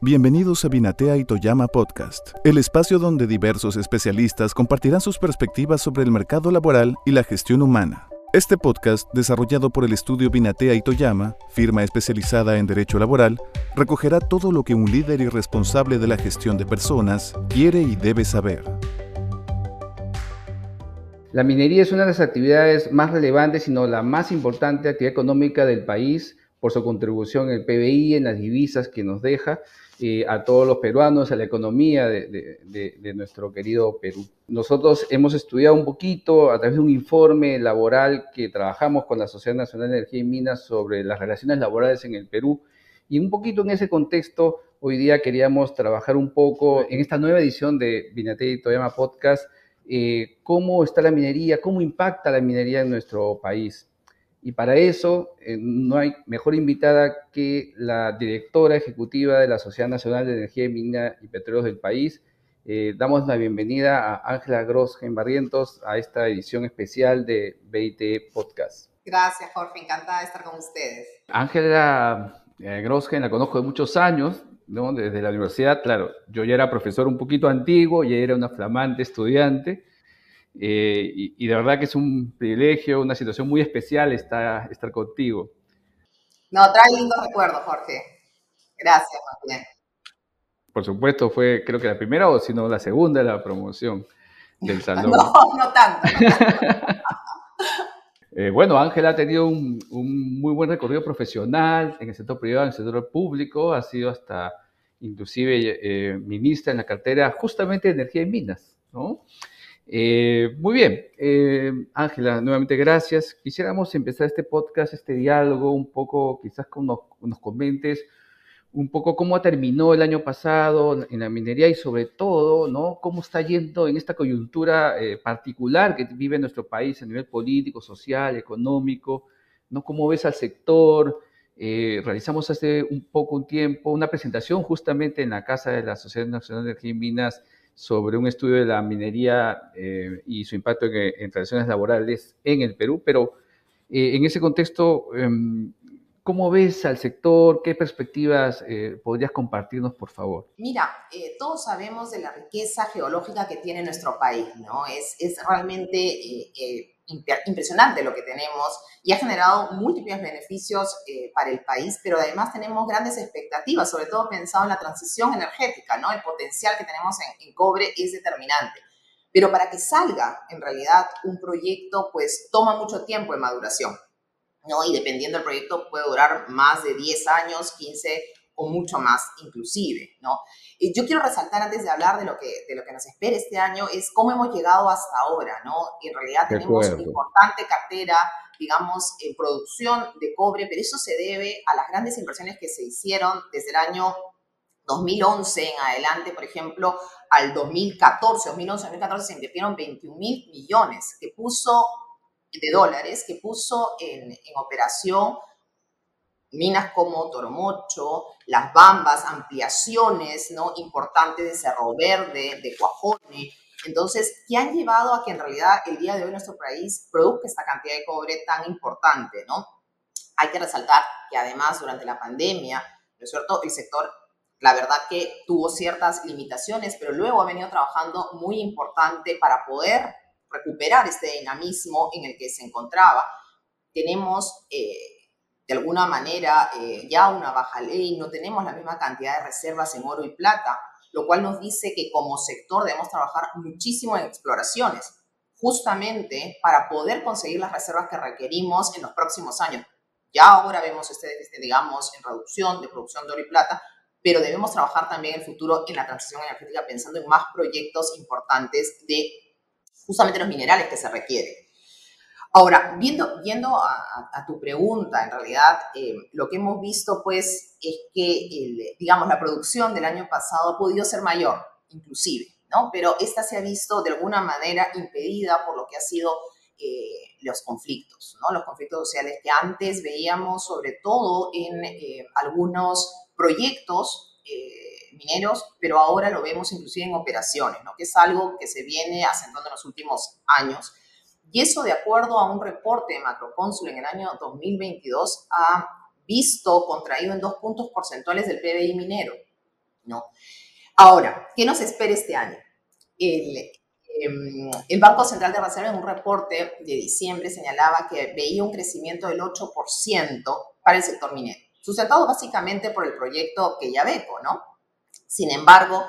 Bienvenidos a Binatea y Toyama Podcast, el espacio donde diversos especialistas compartirán sus perspectivas sobre el mercado laboral y la gestión humana. Este podcast, desarrollado por el estudio Binatea y Toyama, firma especializada en derecho laboral, recogerá todo lo que un líder y responsable de la gestión de personas quiere y debe saber. La minería es una de las actividades más relevantes, sino la más importante actividad económica del país por su contribución en el PBI, en las divisas que nos deja a todos los peruanos, a la economía de, nuestro querido Perú. Nosotros hemos estudiado un poquito a través de un informe laboral que trabajamos con la Sociedad Nacional de Energía y Minas sobre las relaciones laborales en el Perú y un poquito en ese contexto hoy día queríamos trabajar un poco en esta nueva edición de Binate y Toyama Podcast, eh, cómo está la minería, cómo impacta la minería en nuestro país. Y para eso eh, no hay mejor invitada que la directora ejecutiva de la Sociedad Nacional de Energía, Mina y Petróleos del país. Eh, damos la bienvenida a Ángela Grosgen Barrientos a esta edición especial de BIT Podcast. Gracias, Jorge. Encantada de estar con ustedes. Ángela eh, Grosgen la conozco de muchos años, ¿no? desde la universidad. Claro, yo ya era profesor un poquito antiguo, ya era una flamante estudiante. Eh, y, de verdad que es un privilegio, una situación muy especial estar, estar contigo. No, trae lindos recuerdos, Jorge. Gracias, bien. Por supuesto, fue creo que la primera o si no la segunda la promoción del salón. no, no tanto. Eh, bueno, Ángela ha tenido un, un, muy buen recorrido profesional en el sector privado, en el sector público, ha sido hasta inclusive eh, ministra en la cartera justamente de Energía y Minas, ¿no? Eh, muy bien, eh, Ángela, nuevamente gracias. Quisiéramos empezar este podcast, este diálogo, un poco, quizás con nos, nos comentes un poco cómo terminó el año pasado en la minería y sobre todo, ¿no? Cómo está yendo en esta coyuntura eh, particular que vive nuestro país a nivel político, social, económico, ¿no? ¿Cómo ves al sector? realizamos hace un poco un tiempo una presentación justamente en la Casa de la Sociedad Nacional de Energía y Minas sobre un estudio de la minería eh, y su impacto en, en, tradiciones laborales en el Perú, pero eh, en ese contexto, em, ¿cómo ves al sector? ¿Qué perspectivas eh, podrías compartirnos, por favor? Mira, todos sabemos de la riqueza geológica que tiene nuestro país, ¿no? Es realmente impresionante lo que tenemos y ha generado múltiples beneficios eh, para el país, pero además tenemos grandes expectativas, sobre todo pensado en la transición energética, ¿no? El potencial que tenemos en, cobre es determinante. Pero para que salga en realidad un proyecto, pues toma mucho tiempo de maduración, ¿no? Y dependiendo del proyecto puede durar más de 10 años, 15 o mucho más inclusive, ¿no? Y yo quiero resaltar antes de hablar de lo, que, de lo que nos espera este año es cómo hemos llegado hasta ahora, ¿no? En realidad tenemos una importante cartera, digamos, en producción de cobre, pero eso se debe a las grandes inversiones que se hicieron desde el año 2011 en adelante, por ejemplo, al 2014, 2011, 2014 se invirtieron 21 mil millones que puso de dólares que puso en, en operación minas como Toromocho, Las Bambas, ampliaciones ¿no? importantes de Cerro Verde, de Cuajone. Entonces, ¿qué han llevado a que en realidad el día de hoy nuestro país produzca esta cantidad de cobre tan importante? ¿no? Hay que resaltar que además durante la pandemia, ¿no es? El sector, la verdad que tuvo ciertas limitaciones, pero luego ha venido trabajando muy importante para poder recuperar este dinamismo en el que se encontraba. Tenemos... Eh, de alguna manera eh, ya una baja ley, no tenemos la misma cantidad de reservas en oro y plata, lo cual nos dice que como sector debemos trabajar muchísimo en exploraciones, justamente para poder conseguir las reservas que requerimos en los próximos años. Ya ahora vemos este, este digamos, en reducción de producción de oro y plata, pero debemos trabajar también en el futuro en la transición energética pensando en más proyectos importantes de justamente los minerales que se requieren. Ahora, viendo, viendo a, tu pregunta, en realidad, eh, lo que hemos visto, pues, es que, digamos, la producción del año pasado ha podido ser mayor, inclusive, ¿no? Pero esta se ha visto de alguna manera impedida por lo que ha sido eh, los conflictos, ¿no? Los conflictos sociales que antes veíamos, sobre todo en eh, algunos proyectos mineros, pero ahora lo vemos inclusive en operaciones, ¿no? Que es algo que se viene asentando en los últimos años y eso, de acuerdo a un reporte de Macrocónsul en el año 2022, ha visto contraído en dos puntos porcentuales del PBI minero. ¿no? Ahora, ¿qué nos espera este año? El, em, el Banco Central de Reserva en un reporte de diciembre señalaba que veía un crecimiento del 8% para el sector minero, sustentado básicamente por el proyecto que ya Quellaveco, ¿no? Sin embargo,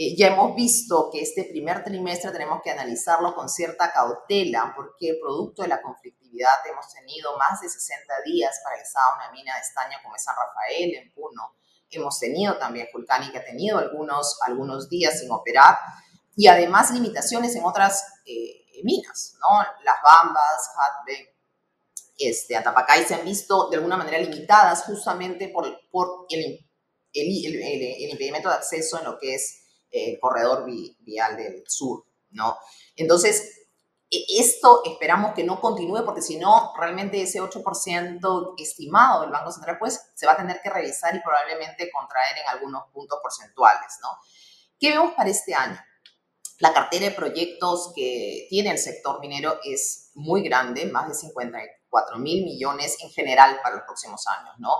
eh, ya hemos visto que este primer trimestre tenemos que analizarlo con cierta cautela porque producto de la conflictividad hemos tenido más de 60 días paralizada una mina de estaño como es San Rafael en Puno. Hemos tenido también Julcani que ha tenido algunos, algunos días sin operar y además limitaciones en otras eh, minas, ¿no? Las Bambas, Hatbe, este, Atapacay se han visto de alguna manera limitadas justamente por, por el, el, el impedimento de acceso en lo que es el corredor vial del sur, ¿no? Entonces, e, esto esperamos que no continúe porque si no, realmente ese 8% estimado del Banco Central, pues se va a tener que revisar y probablemente contraer en algunos puntos porcentuales, ¿no? ¿Qué vemos para este año? La cartera de proyectos que tiene el sector minero es muy grande, más de 54 mil millones en general para los próximos años, ¿no?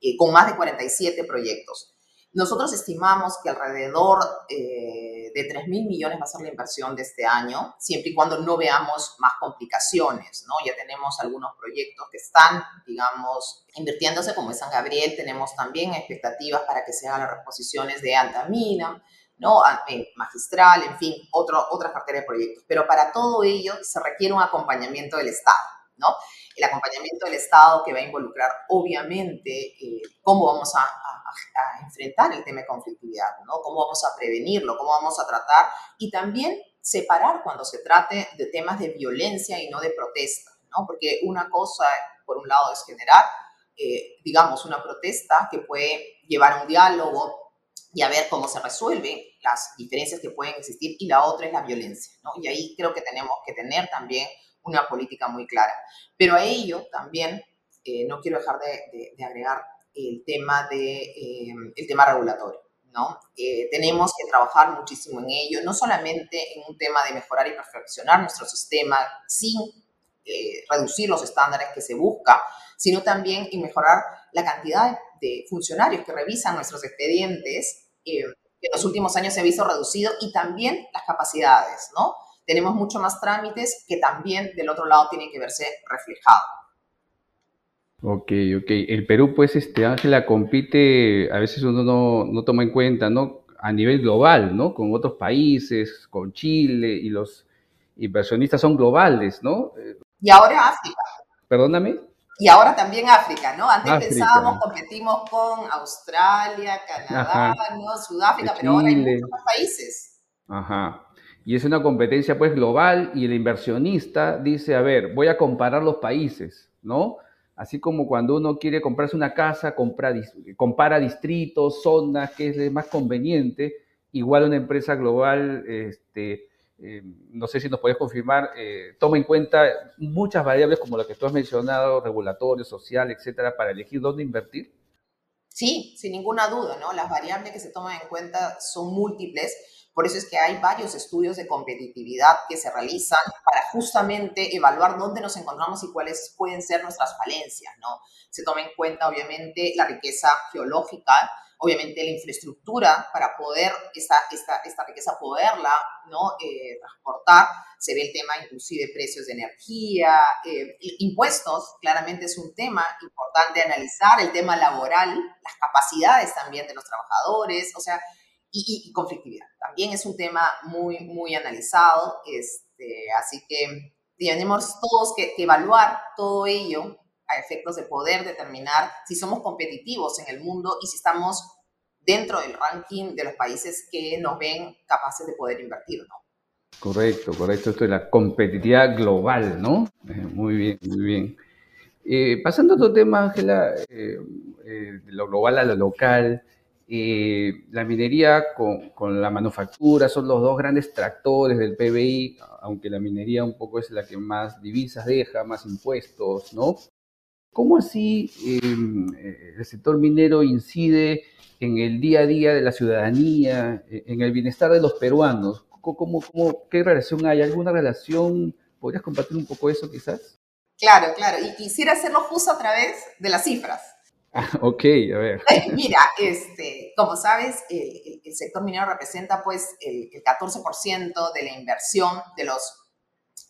Eh, con más de 47 proyectos. Nosotros estimamos que alrededor eh, de 3 mil millones va a ser la inversión de este año, siempre y cuando no veamos más complicaciones, ¿no? Ya tenemos algunos proyectos que están, digamos, invirtiéndose, como es San Gabriel, tenemos también expectativas para que se hagan las reposiciones de Antamina, ¿no? Magistral, en fin, otro, otra cartera de proyectos. Pero para todo ello se requiere un acompañamiento del Estado, ¿no? El acompañamiento del Estado que va a involucrar, obviamente, eh, cómo vamos a enfrentar el tema de conflictividad, ¿no? Cómo vamos a prevenirlo, cómo vamos a tratar y también separar cuando se trate de temas de violencia y no de protesta, ¿no? Porque una cosa, por un lado, es generar, eh, digamos, una protesta que puede llevar a un diálogo y a ver cómo se resuelven las diferencias que pueden existir y la otra es la violencia, ¿no? Y ahí creo que tenemos que tener también una política muy clara. Pero a ello también, eh, no quiero dejar de, agregar el tema, de, eh, el tema regulatorio. ¿no? Eh, tenemos que trabajar muchísimo en ello, no solamente en un tema de mejorar y perfeccionar nuestro sistema sin reducir los estándares que se busca, sino también en mejorar la cantidad de funcionarios que revisan nuestros expedientes, que en los últimos años se ha visto reducido, y también las capacidades, ¿no? Tenemos mucho más trámites que también del otro lado tienen que verse reflejados. Ok, ok. El Perú, pues, este, Ángela, compite, a veces uno no, no, toma en cuenta, ¿no? A nivel global, ¿no? Con otros países, con Chile, y los inversionistas son globales, ¿no? Y ahora África. Perdóname. Y ahora también África, ¿no? Antes pensábamos, competimos con Australia, Canadá, ¿no? Sudáfrica, pero ahora hay muchos países. Ajá. Y es una competencia, pues, global, y el inversionista dice, a ver, voy a comparar los países, ¿no? Así como cuando uno quiere comprarse una casa, compra, compara distritos, zonas, que es más conveniente. Igual una empresa global, este, eh, no sé si nos podés confirmar, eh, toma en cuenta muchas variables como las que tú has mencionado, regulatorio, social, etcétera, para elegir dónde invertir. Sí, sin ninguna duda, ¿no? Las variables que se toman en cuenta son múltiples por eso es que hay varios estudios de competitividad que se realizan para justamente evaluar dónde nos encontramos y cuáles pueden ser nuestras falencias, ¿no? Se toma en cuenta, obviamente, la riqueza geológica, obviamente la infraestructura para poder esta, esta, esta riqueza poderla ¿no? Eh, transportar. Se ve el tema inclusive precios de energía, eh, impuestos, claramente es un tema importante analizar, el tema laboral, las capacidades también de los trabajadores, o sea, y, conflictividad. También es un tema muy, muy analizado, este, así que tenemos todos que, evaluar todo ello a efectos de poder determinar si somos competitivos en el mundo y si estamos dentro del ranking de los países que nos ven capaces de poder invertir, ¿no? Correcto, correcto. Esto es la competitividad global, ¿no? Eh, muy bien, muy bien. Eh, pasando a otro tema, Ángela, eh, de lo global a lo local, eh, la minería con, la manufactura son los dos grandes tractores del PBI, aunque la minería un poco es la que más divisas deja, más impuestos, ¿no? ¿Cómo así em, eh, el sector minero incide en el día a día de la ciudadanía, en el bienestar de los peruanos? ¿Cómo, cómo, qué relación hay? ¿Alguna relación? ¿Podrías compartir un poco eso quizás? Claro, claro. Y quisiera hacerlo justo a través de las cifras. Ah, ok, a ver. Mira, este, como sabes, el, sector minero representa pues el, 14% de la inversión de los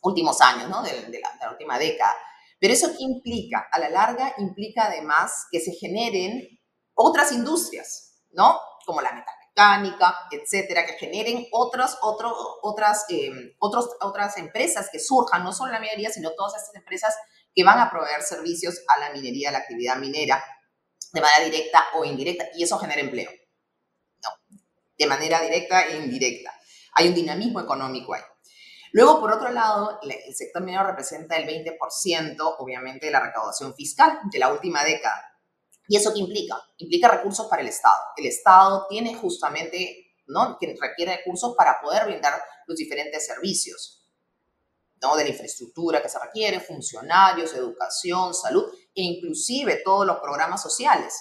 últimos años, ¿no? De, la, última década. Pero eso implica? A la larga implica además que se generen otras industrias, ¿no? Como la metalmecánica, etcétera, que generen otras, otras, em, otros, otras empresas que surjan, no solo la minería, sino todas estas empresas que van a proveer servicios a la minería, a la actividad minera, de manera directa o indirecta, y eso genera empleo. No, de manera directa e indirecta. Hay un dinamismo económico ahí. Luego, por otro lado, el sector minero representa el 20%, obviamente, de la recaudación fiscal de la última década. ¿Y eso qué implica? Implica recursos para el Estado. El Estado tiene justamente, ¿no? Que requiere recursos para poder brindar los diferentes servicios, ¿no? De la infraestructura que se requiere, funcionarios, educación, salud, e inclusive todos los programas sociales.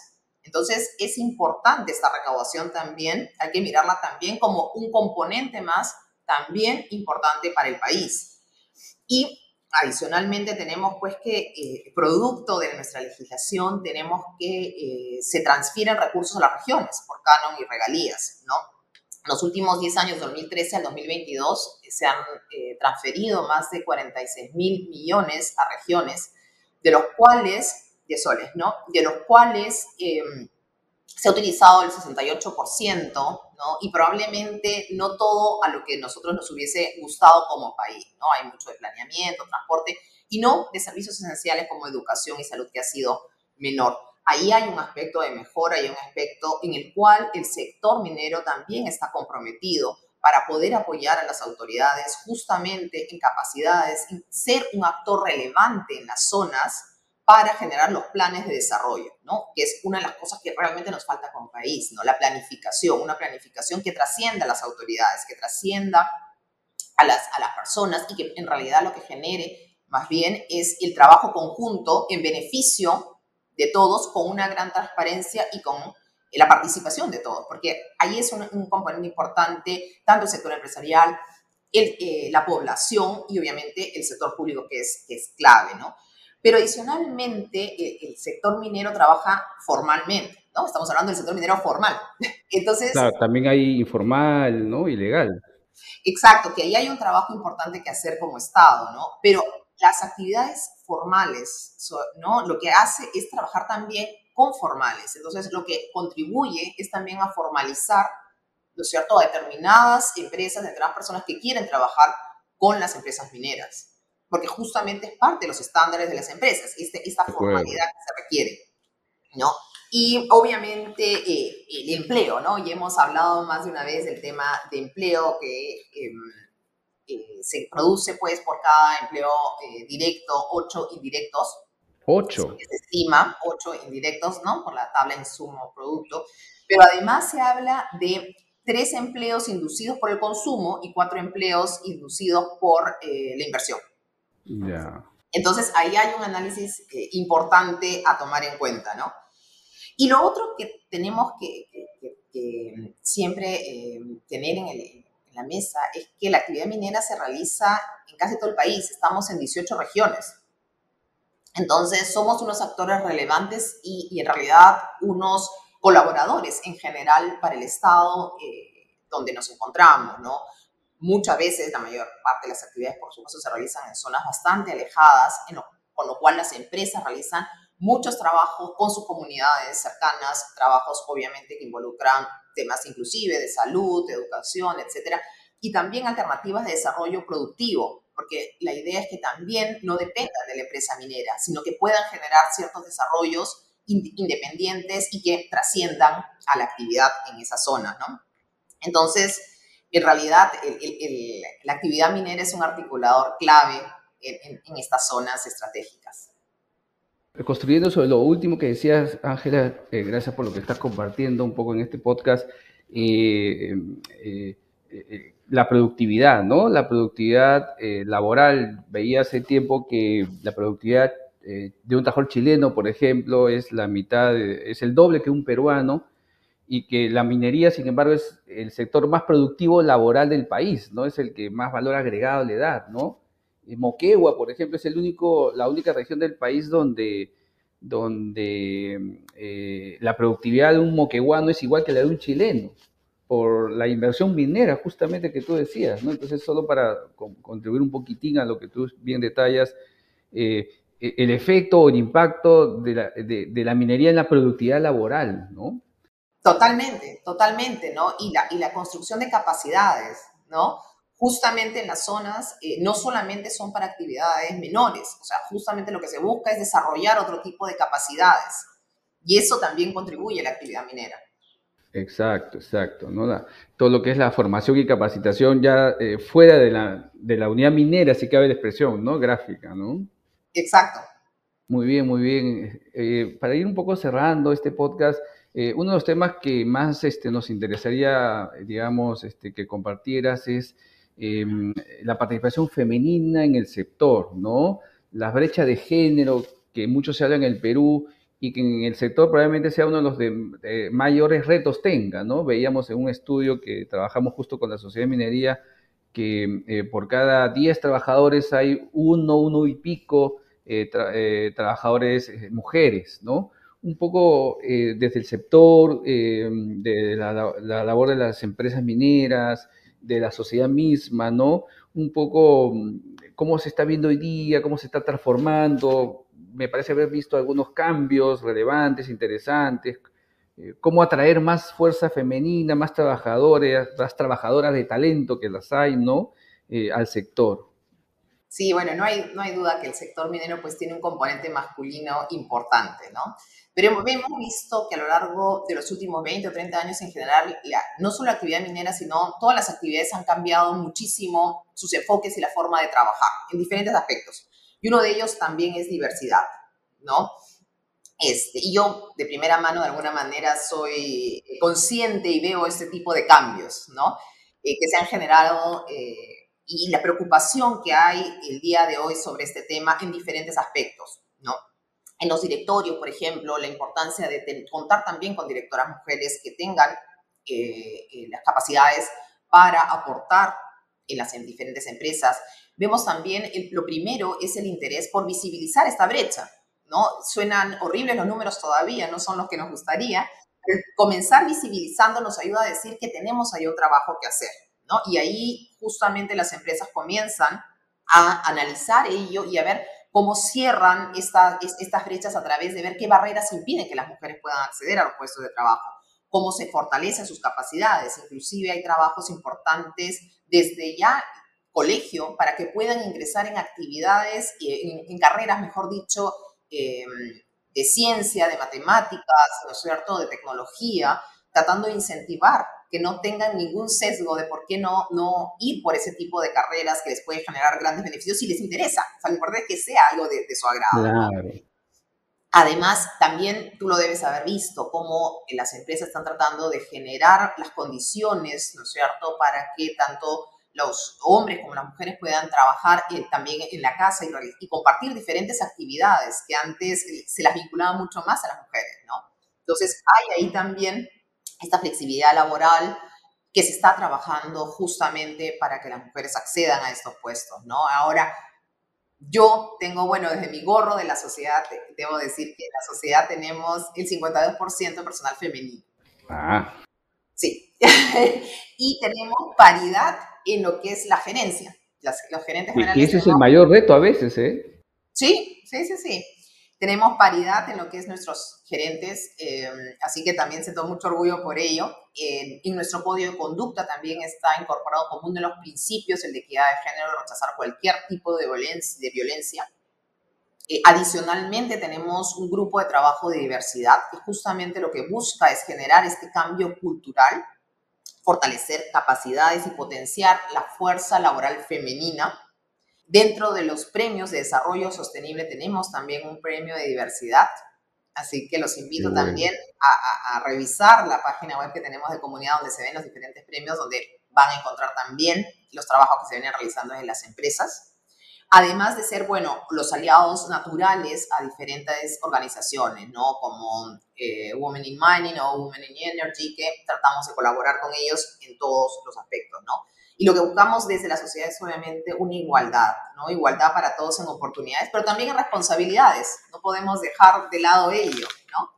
Entonces, es importante esta recaudación también, hay que mirarla también como un componente más también importante para el país. Y adicionalmente tenemos pues que, eh, producto de nuestra legislación, tenemos que eh, se transfieren recursos a las regiones por canon y regalías, ¿no? En los últimos 10 años, 2013 al 2022, se han eh, transferido más de 46 mil millones a regiones de los cuales, de soles, ¿no? De los cuales em, se ha utilizado el 68%, ¿no? Y probablemente no todo a lo que nosotros nos hubiese gustado como país, ¿no? Hay mucho de planeamiento, transporte, y no de servicios esenciales como educación y salud que ha sido menor. Ahí hay un aspecto de mejora, hay un aspecto en el cual el sector minero también está comprometido para poder apoyar a las autoridades justamente en capacidades, en ser un actor relevante en las zonas para generar los planes de desarrollo, ¿no? Que es una de las cosas que realmente nos falta como país, ¿no? La planificación, una planificación que trascienda a las autoridades, que trascienda a las, a las personas y que en realidad lo que genere más bien es el trabajo conjunto en beneficio de todos con una gran transparencia y con la participación de todos, porque ahí es un, componente importante, tanto el sector empresarial, eh, la población y obviamente el sector público que es, es clave, ¿no? Pero adicionalmente el, sector minero trabaja formalmente, ¿no? Estamos hablando del sector minero formal. Entonces... Claro, también hay informal, ¿no? Ilegal. Exacto, que ahí hay un trabajo importante que hacer como Estado, ¿no? Pero las actividades formales, ¿no? Lo que hace es trabajar también formales. Entonces, lo que contribuye es también a formalizar, ¿no es cierto?, a determinadas empresas, determinadas personas que quieren trabajar con las empresas mineras, porque justamente es parte de los estándares de las empresas, este, esta formalidad que se requiere, ¿no? Y obviamente eh, el empleo, ¿no? Y hemos hablado más de una vez del tema de empleo que em, eh, se produce pues por cada empleo eh, directo, ocho indirectos, Ocho. Se estima ocho indirectos, ¿no? Por la tabla insumo producto. Pero además se habla de tres empleos inducidos por el consumo y cuatro empleos inducidos por eh, la inversión. Ya. Entonces ahí hay un análisis eh, importante a tomar en cuenta, ¿no? Y lo otro que tenemos que, siempre eh, tener en, en, la mesa es que la actividad minera se realiza en casi todo el país. Estamos en 18 regiones. Entonces, somos unos actores relevantes y, en realidad unos colaboradores en general para el Estado eh, donde nos encontramos, ¿no? Muchas veces, la mayor parte de las actividades, por supuesto, se realizan en zonas bastante alejadas, con lo cual las empresas realizan muchos trabajos con sus comunidades cercanas, trabajos obviamente que involucran temas inclusive de salud, de educación, etcétera, y también alternativas de desarrollo productivo, porque la idea es que también no dependan de la empresa minera, sino que puedan generar ciertos desarrollos independientes y que trasciendan a la actividad en esa zona, ¿no? Entonces, en realidad, la actividad minera es un articulador clave en, estas zonas estratégicas. Construyendo sobre lo último que decías, Ángela, eh, gracias por lo que estás compartiendo un poco en este podcast. Eh, eh, la productividad, ¿no? La productividad laboral. Veía hace tiempo que la productividad de un tajol chileno, por ejemplo, es la mitad, es el doble que un peruano y que la minería, sin embargo, es el sector más productivo laboral del país, ¿no? Es el que más valor agregado le da, ¿no? Moquegua, por ejemplo, es el único, la única región del país donde, donde eh, la productividad de un moqueguano es igual que la de un chileno, por la inversión minera justamente que tú decías, ¿no? Entonces, solo para contribuir un poquitín a lo que tú bien detallas, eh, el efecto o el impacto de la, de la, minería en la productividad laboral, ¿no? Totalmente, totalmente, ¿no? Y la, y la construcción de capacidades, ¿no? Justamente en las zonas eh, no solamente son para actividades menores, o sea, justamente lo que se busca es desarrollar otro tipo de capacidades y eso también contribuye a la actividad minera. Exacto, exacto. ¿no? todo lo que es la formación y capacitación ya eh, fuera de la, de la unidad minera, si cabe la expresión, ¿no? Gráfica, ¿no? Exacto. Muy bien, muy bien. Eh, para ir un poco cerrando este podcast, eh, uno de los temas que más este, nos interesaría, digamos, este, que compartieras es em, la participación femenina en el sector, ¿no? Las brechas de género que mucho se habla en el Perú y que en el sector probablemente sea uno de los de, mayores retos tenga, ¿no? Veíamos en un estudio que trabajamos justo con la Sociedad de Minería que eh, por cada 10 trabajadores hay uno, uno y pico eh, trabajadores mujeres, ¿no? Un poco eh, desde el sector, eh, de la, labor de las empresas mineras, de la sociedad misma, ¿no? Un poco mm, cómo se está viendo hoy día, cómo se está transformando. Me parece haber visto algunos cambios relevantes, interesantes. Eh, cómo atraer más fuerza femenina, más trabajadores, más trabajadoras de talento que las hay, ¿no? al sector. Sí, bueno, no hay, no hay duda que el sector minero pues tiene un componente masculino importante, ¿no? Pero hemos visto que a lo largo de los últimos 20 o 30 años en general, no solo la actividad minera, sino todas las actividades han cambiado muchísimo sus enfoques y la forma de trabajar en diferentes aspectos. Y uno de ellos también es diversidad, ¿no? Este, y yo de primera mano de alguna manera soy consciente y veo este tipo de cambios, ¿no? Eh, que se han generado eh, y la preocupación que hay el día de hoy sobre este tema en diferentes aspectos, ¿no? En los directorios, por ejemplo, la importancia de contar también con directoras mujeres que tengan eh, eh, las capacidades para aportar en las diferentes empresas. Vemos también, el, lo primero es el interés por visibilizar esta brecha, ¿no? Suenan horribles los números todavía, no son los que nos gustaría, comenzar visibilizando nos ayuda a decir que tenemos ahí un trabajo que hacer, ¿no? Y ahí justamente las empresas comienzan a analizar ello y a ver cómo cierran estas brechas a través de ver qué barreras impiden que las mujeres puedan acceder a los puestos de trabajo, cómo se fortalecen sus capacidades, inclusive hay trabajos importantes desde ya colegio para que puedan ingresar en actividades, en, carreras, mejor dicho, em, de ciencia, de matemáticas, ¿no es cierto?, de tecnología, tratando de incentivar que no tengan ningún sesgo de por qué no, no ir por ese tipo de carreras que les puede generar grandes beneficios si les interesa. O sea, lo importante es que sea algo de, su agrado. Además, también tú lo debes haber visto, cómo las empresas están tratando de generar las condiciones, ¿no es cierto?, para que tanto los hombres como las mujeres puedan trabajar eh, también en la casa y, y, compartir diferentes actividades que antes eh, se las vinculaba mucho más a las mujeres, ¿no? Entonces, hay ahí también esta flexibilidad laboral que se está trabajando justamente para que las mujeres accedan a estos puestos, ¿no? Ahora, yo tengo, bueno, desde mi gorro de la sociedad, debo decir que en la sociedad tenemos el 52% de personal femenino. Ah. Sí. y tenemos paridad en lo que es la gerencia. los gerentes generales. Y ese es el mayor reto a veces, ¿eh? Sí, sí, sí, sí. Tenemos paridad en lo que es nuestros gerentes, em, así que también siento mucho orgullo por ello. en nuestro código de conducta también está incorporado como uno de los principios el de equidad de género, rechazar cualquier tipo de violencia. De violencia. Eh, adicionalmente, tenemos un grupo de trabajo de diversidad que justamente lo que busca es generar este cambio cultural, fortalecer capacidades y potenciar la fuerza laboral femenina Dentro de los premios de desarrollo sostenible tenemos también un premio de diversidad, así que los invito también a, revisar la página web que tenemos de comunidad donde se ven los diferentes premios, donde van a encontrar también los trabajos que se vienen realizando en las empresas. además de ser, bueno, los aliados naturales a diferentes organizaciones, ¿no? Como eh, Women in Mining o Women in Energy, que tratamos de colaborar con ellos en todos los aspectos, ¿no? Y lo que buscamos desde la sociedad es obviamente una igualdad, ¿no? Igualdad para todos en oportunidades, pero también en responsabilidades. No podemos dejar de lado ello, ¿no?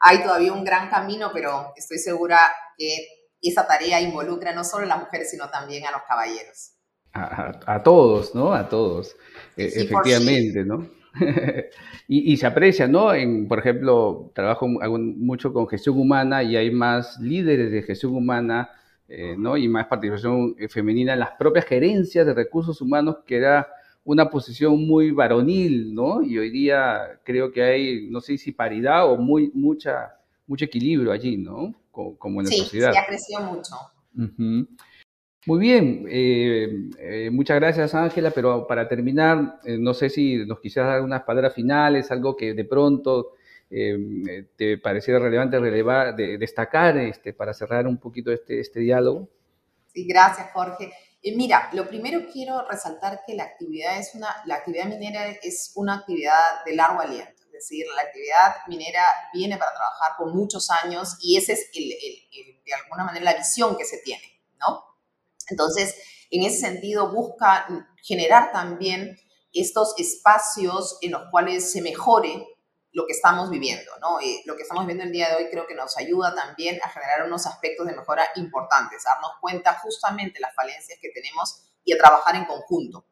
Hay todavía un gran camino, pero estoy segura que esa tarea involucra no solo a las mujeres, sino también a los caballeros. A, todos, ¿no? A todos, e, efectivamente, ¿no? y, se aprecia, ¿no? En, por ejemplo, trabajo mucho con gestión humana y hay más líderes de gestión humana, eh, ¿no? Y más participación eh, femenina en las propias gerencias de recursos humanos, que era una posición muy varonil, ¿no? Y hoy día creo que hay, no sé si paridad o muy, mucha, mucho equilibrio allí, ¿no? Como, en la sociedad. Sí, ha crecido mucho. Muy bien, eh, eh, muchas gracias Ángela, pero para terminar, eh, no sé si nos quisieras dar unas palabras finales, algo que de pronto te pareciera relevante de, destacar este, para cerrar un poquito este, este diálogo. Sí, gracias Jorge. mira, lo primero quiero resaltar que la actividad, es una, la actividad minera es una actividad de largo aliento, es decir, la actividad minera viene para trabajar por muchos años y esa es de alguna manera la visión que se tiene, ¿no? Entonces, en ese sentido, busca generar también estos espacios en los cuales se mejore lo que estamos viviendo, ¿no? lo que estamos viviendo el día de hoy creo que nos ayuda también a generar unos aspectos de mejora importantes, darnos cuenta justamente las falencias que tenemos y a trabajar en conjunto.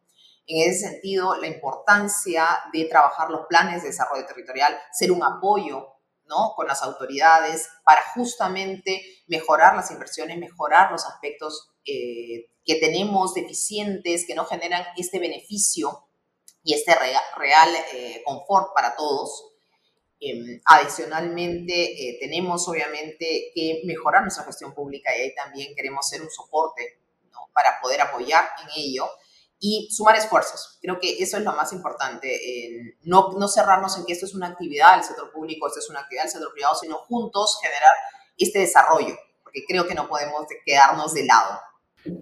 En ese sentido, la importancia de trabajar los planes de desarrollo territorial, ser un apoyo ¿no? con las autoridades para justamente mejorar las inversiones, mejorar los aspectos eh, que tenemos deficientes, que no generan este beneficio y este real, eh, confort para todos. Em, adicionalmente, eh, tenemos obviamente que mejorar nuestra gestión pública y ahí también queremos ser un soporte para poder apoyar en ello y sumar esfuerzos. Creo que eso es lo más importante, no, no cerrarnos en que esto es una actividad del sector público, esto es una actividad del sector privado, sino juntos generar este desarrollo, porque creo que no podemos quedarnos de lado.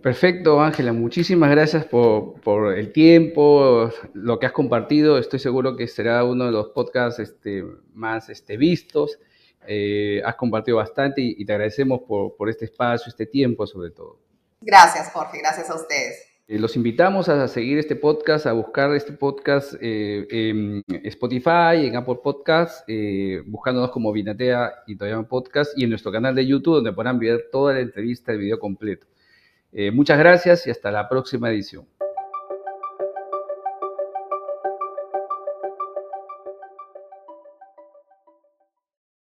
Perfecto, Ángela. Muchísimas gracias por, por, el tiempo, lo que has compartido. Estoy seguro que será uno de los podcasts este, más este, vistos. Eh, has compartido bastante y, y te agradecemos por, por, este espacio, este tiempo sobre todo. Gracias, Jorge. Gracias a ustedes. Eh, los invitamos a seguir este podcast, a buscar este podcast eh, en Spotify, en Apple Podcasts, buscándonos como Vinatea y Toyama Podcast y en nuestro canal de YouTube donde podrán ver toda la entrevista, el video completo. Muchas gracias y hasta la próxima edición.